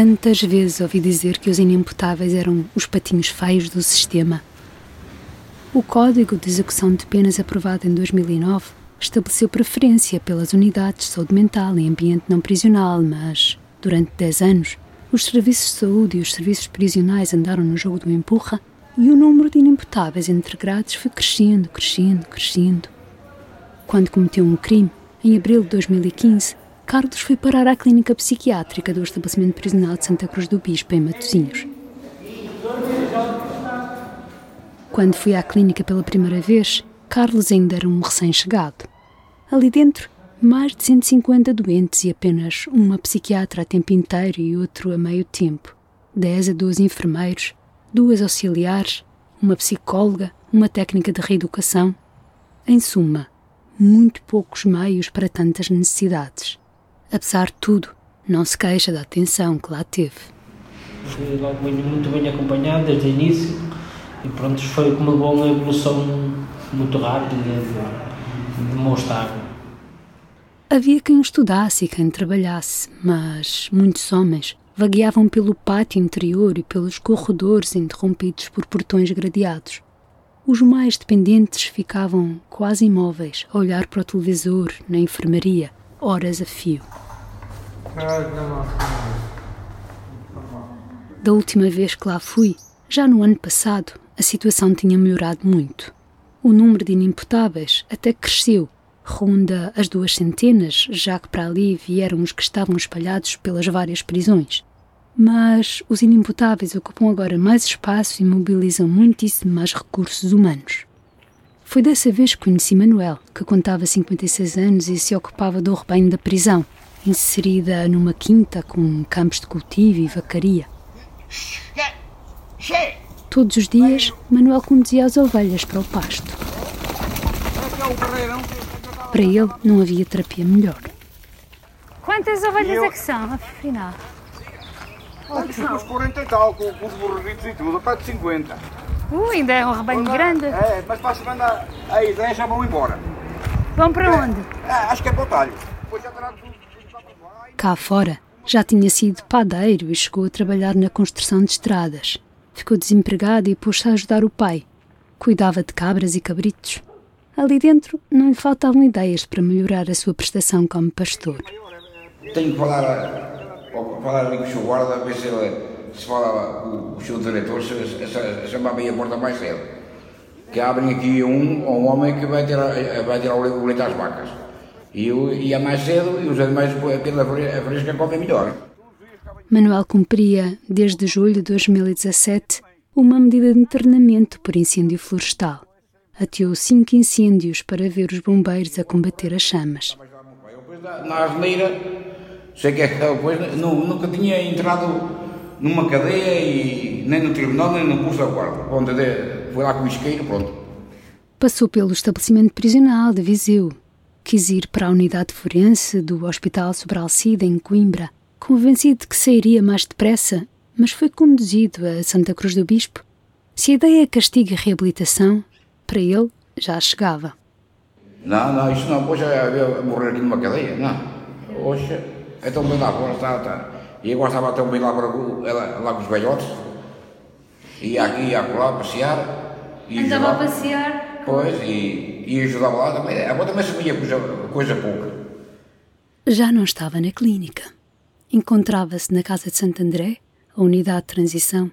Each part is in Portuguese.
Tantas vezes ouvi dizer que os inimputáveis eram os patinhos feios do sistema. O Código de Execução de Penas aprovado em 2009 estabeleceu preferência pelas unidades de saúde mental e ambiente não prisional, mas, durante 10 anos, os serviços de saúde e os serviços prisionais andaram no jogo do empurra e o número de inimputáveis integrados foi crescendo, crescendo, crescendo. Quando cometeu um crime, em abril de 2015, Carlos foi parar à clínica psiquiátrica do estabelecimento prisional de Santa Cruz do Bispo, em Matosinhos. Quando fui à clínica pela primeira vez, Carlos ainda era um recém-chegado. Ali dentro, mais de 150 doentes e apenas uma psiquiatra a tempo inteiro e outro a meio tempo. 10 a 12 enfermeiros, duas auxiliares, uma psicóloga, uma técnica de reeducação. Em suma, muito poucos meios para tantas necessidades. Apesar de tudo, não se queixa da atenção que lá teve. Fui logo muito bem acompanhado desde o início e pronto, foi uma boa evolução muito rápida de, de mostrar. Havia quem estudasse e quem trabalhasse, mas muitos homens vagueavam pelo pátio interior e pelos corredores interrompidos por portões gradeados. Os mais dependentes ficavam quase imóveis a olhar para o televisor na enfermaria, horas a fio. Da última vez que lá fui, já no ano passado, a situação tinha melhorado muito. O número de inimputáveis até cresceu, ronda as duas centenas, já que para ali vieram os que estavam espalhados pelas várias prisões. Mas os inimputáveis ocupam agora mais espaço e mobilizam muitíssimo mais recursos humanos. Foi dessa vez que conheci Manuel, que contava 56 anos e se ocupava do rebanho da prisão, inserida numa quinta com campos de cultivo e vacaria. Todos os dias, Manuel conduzia as ovelhas para o pasto. Para ele, não havia terapia melhor. Quantas ovelhas é que são, afinal? Aqui uns 40 e tal, com, com os burritos e tudo, perto de 50. Uh, ainda é um rebanho grande. É, mas para a semana a ideia já vão embora. Vão para onde? É, acho que é para o talho. Depois já terá tudo. Cá fora, já tinha sido padeiro e chegou a trabalhar na construção de estradas. Ficou desempregado e pôs-se a ajudar o pai. Cuidava de cabras e cabritos. Ali dentro não lhe faltavam ideias para melhorar a sua prestação como pastor. Tenho que falar, falar ali com o seu guarda, ver se ele se fala com o seu diretor, se, se, se, se a porta mais cedo. Que abrem aqui um, um homem que vai tirar, vai tirar o leite às vacas. E, e é mais cedo e os animais, aquela fresca, comem melhor. Manuel cumpria, desde julho de 2017, uma medida de internamento por incêndio florestal. Ateou cinco incêndios para ver os bombeiros a combater as chamas. Na asneira, sei que é, depois nunca tinha entrado numa cadeia e nem no tribunal nem no curso da guarda. Onde foi lá com o isqueiro, pronto. Passou pelo estabelecimento prisional de Viseu. Quis ir para a unidade forense do Hospital Sobralcida, em Coimbra, convencido de que sairia mais depressa, mas foi conduzido a Santa Cruz do Bispo. Se a ideia é castigo e reabilitação, para ele já chegava. Não, não, isso não. Hoje é morrer aqui numa cadeia, não. Hoje, então bem lá fora, está, está. E eu gostava até bem lá, para, lá com os velhotes. Ia aqui, ia lá passear. E Andava a passear? Pois, e, e ajudava lá também. A também sabia coisa, coisa pouca. Já não estava na clínica. Encontrava-se na Casa de Santo André, a unidade de transição,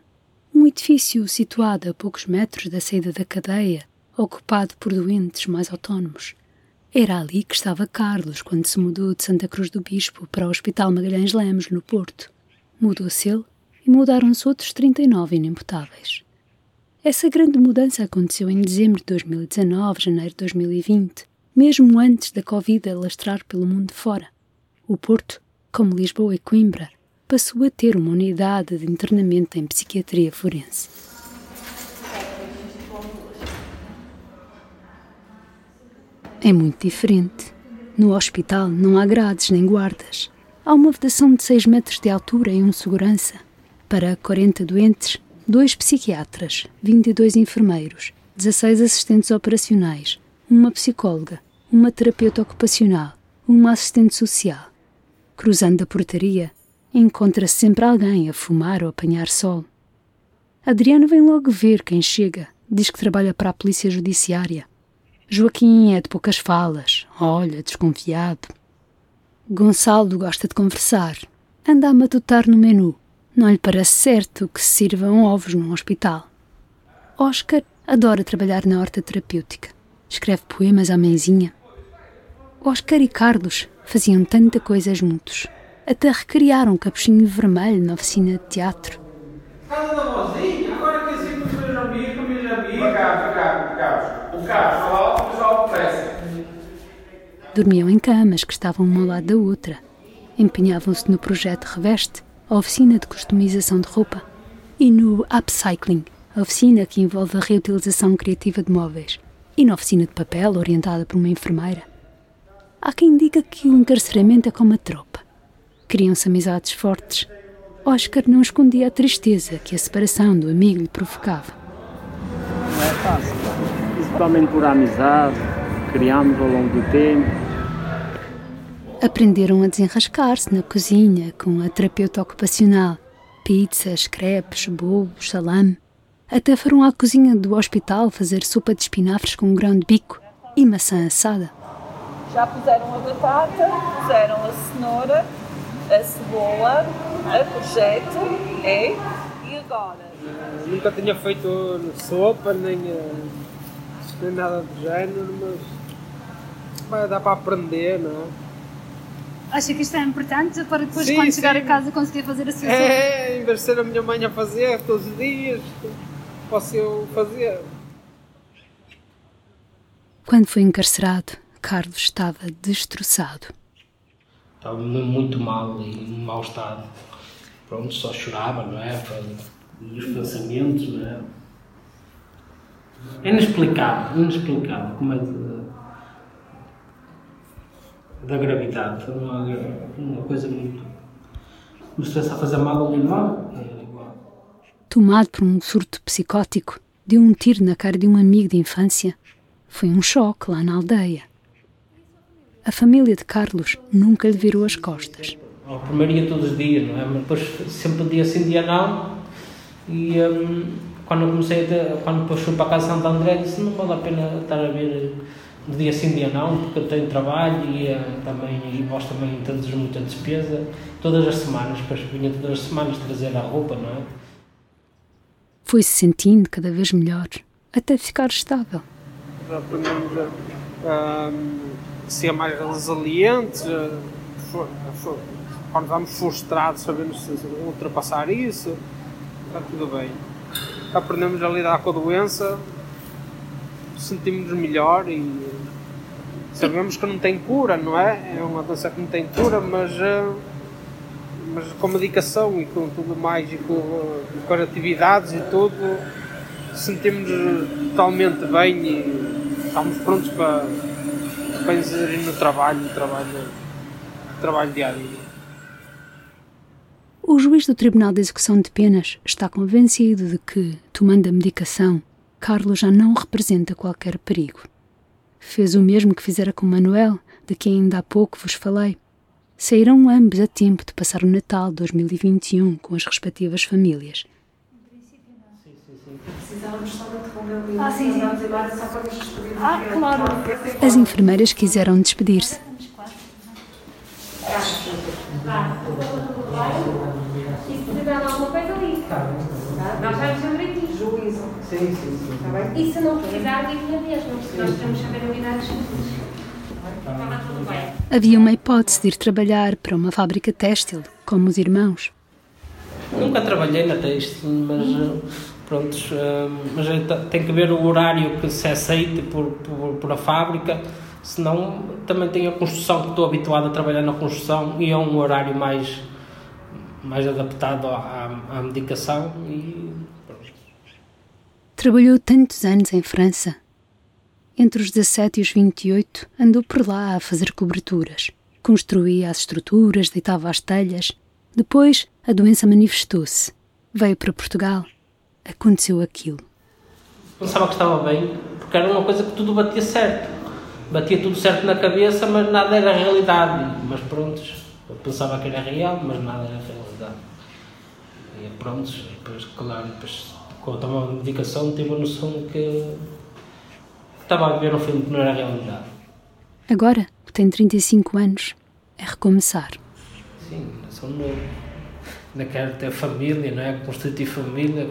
um edifício situado a poucos metros da saída da cadeia, ocupado por doentes mais autónomos. Era ali que estava Carlos quando se mudou de Santa Cruz do Bispo para o Hospital Magalhães Lemos, no Porto. Mudou-se ele e mudaram-se outros 39 inimputáveis. Essa grande mudança aconteceu em dezembro de 2019, janeiro de 2020, mesmo antes da Covid alastrar pelo mundo fora. O Porto, como Lisboa e Coimbra, passou a ter uma unidade de internamento em psiquiatria forense. É muito diferente. No hospital não há grades nem guardas. Há uma vedação de 6 metros de altura e um segurança. Para 40 doentes, dois psiquiatras, 22 enfermeiros, 16 assistentes operacionais, uma psicóloga, uma terapeuta ocupacional, uma assistente social. Cruzando a portaria, encontra sempre alguém a fumar ou apanhar sol. Adriano vem logo ver quem chega, diz que trabalha para a polícia judiciária. Joaquim é de poucas falas, olha, desconfiado. Gonçalo gosta de conversar, anda a matutar no menu. Não lhe parece certo que se sirvam ovos num hospital. Oscar adora trabalhar na horta terapêutica. Escreve poemas à mãezinha. Oscar e Carlos faziam tanta coisa juntos. Até recriaram um capuchinho vermelho na oficina de teatro. Casa da vozinha? Agora que assim que amigos, com meus amigos. Para cá, cá, cá. O carro, Dormiam em camas que estavam uma ao lado da outra. Empenhavam-se no projeto Reveste, a oficina de customização de roupa, e no Upcycling, a oficina que envolve a reutilização criativa de móveis, e na oficina de papel, orientada por uma enfermeira. Há quem diga que o encarceramento é como a tropa. Criam-se amizades fortes. Oscar não escondia a tristeza que a separação do amigo lhe provocava. Não é fácil, principalmente por amizade, criamos ao longo do tempo. Aprenderam a desenrascar-se na cozinha com a terapeuta ocupacional. Pizzas, crepes, bolos, salame. Até foram à cozinha do hospital fazer sopa de espinafres com grão de bico e maçã assada. Já puseram a batata, puseram a cenoura, a cebola, a courgette, é? E agora? Nunca tinha feito sopa, nem, eh, nem nada do género, mas vai dar para aprender, não é? Acha que isto é importante para depois, Sim, quando chegar sim. a casa, conseguir fazer a sua? É, em vez de ser a minha mãe a fazer todos os dias, posso eu fazer. Quando foi encarcerado, Carlos estava destroçado. Estava muito mal e em mau estado. Pronto, só chorava, não é? Os pensamentos, não é? É inexplicável, inexplicável como é de, da gravidade. Uma, uma coisa muito. Como se estivesse a fazer mal ao. É igual. Tomado por um surto psicótico, deu um tiro na cara de um amigo de infância. Foi um choque lá na aldeia. A família de Carlos nunca lhe virou as costas. Ao primeiro ia todos os dias, não é? Mas depois sempre dia sim, dia não. E hum, quando eu comecei ter, quando depois fui para a casa de Santo André, disse não vale a pena estar a ver de dia sim, dia não, porque eu tenho trabalho e eh, também e vós também tendes muita despesa. Todas as semanas, depois vinha todas as semanas trazer a roupa, não é? Foi-se sentindo cada vez melhor, até ficar estável. Aprendemos a, a ser mais resilientes, fo- quando vamos frustrados, sabemos ultrapassar isso, está tudo bem. Aprendemos a lidar com a doença, sentimos-nos melhor e sabemos que não tem cura, não é? É uma doença que não tem cura, mas, eh, mas com medicação e com tudo mais e com, eh, com as atividades e tudo, sentimos-nos totalmente bem e estamos prontos para, para inserir no trabalho, no trabalho, no trabalho diário. O juiz do Tribunal de Execução de Penas está convencido de que, tomando a medicação, Carlos já não representa qualquer perigo. Fez o mesmo que fizera com Manuel, de quem ainda há pouco vos falei. Saíram ambos a tempo de passar o Natal 2021 com as respectivas famílias. Ah, sim, sim. Ah, claro. As enfermeiras quiseram despedir-se. E se tiver alguma coisa ali. Nós vamos saber aqui. Juízo. Sim, sim, sim. Está bem? E se não precisar, mesmo, porque nós queremos saber a unidade tudo bem. Havia uma hipótese de ir trabalhar para uma fábrica têxtil, como os irmãos. Nunca trabalhei na têxtil, mas eh, pronto, eh, mas tem que ver o horário que se aceite por, por, por a fábrica, senão também tem a construção que estou habituado a trabalhar na construção e é um horário mais, mais adaptado à, à medicação e pronto. Trabalhou tantos anos em França. Entre os 17 e os 28, andou por lá a fazer coberturas. Construía as estruturas, deitava as telhas. Depois, a doença manifestou-se. Veio para Portugal. Aconteceu aquilo. Pensava que estava bem, porque era uma coisa que tudo batia certo. Batia tudo certo na cabeça, mas nada era realidade. Mas pronto, Eu pensava que era real, mas nada era realidade. E pronto, e depois, claro, depois, com a tomar medicação tive a noção que estava a ver um filme que não era realidade. Agora, que tem 35 anos, é recomeçar. Sim, sou novo. Ainda quero ter família, não é? Constituir família,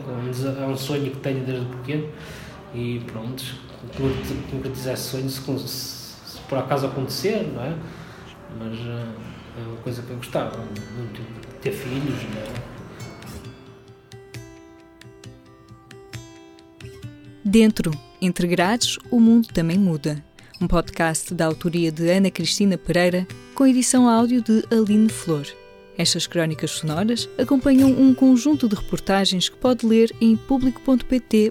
é um sonho que tenho desde pequeno. E pronto, concretizar esse sonho se, se, se por acaso acontecer, não é? Mas uh, é uma coisa que eu gostava, ter filhos, é? Dentro, entre grades, o mundo também muda. Um podcast da autoria de Ana Cristina Pereira, com edição áudio de Aline Flor. Estas crónicas sonoras acompanham um conjunto de reportagens que pode ler em público.pt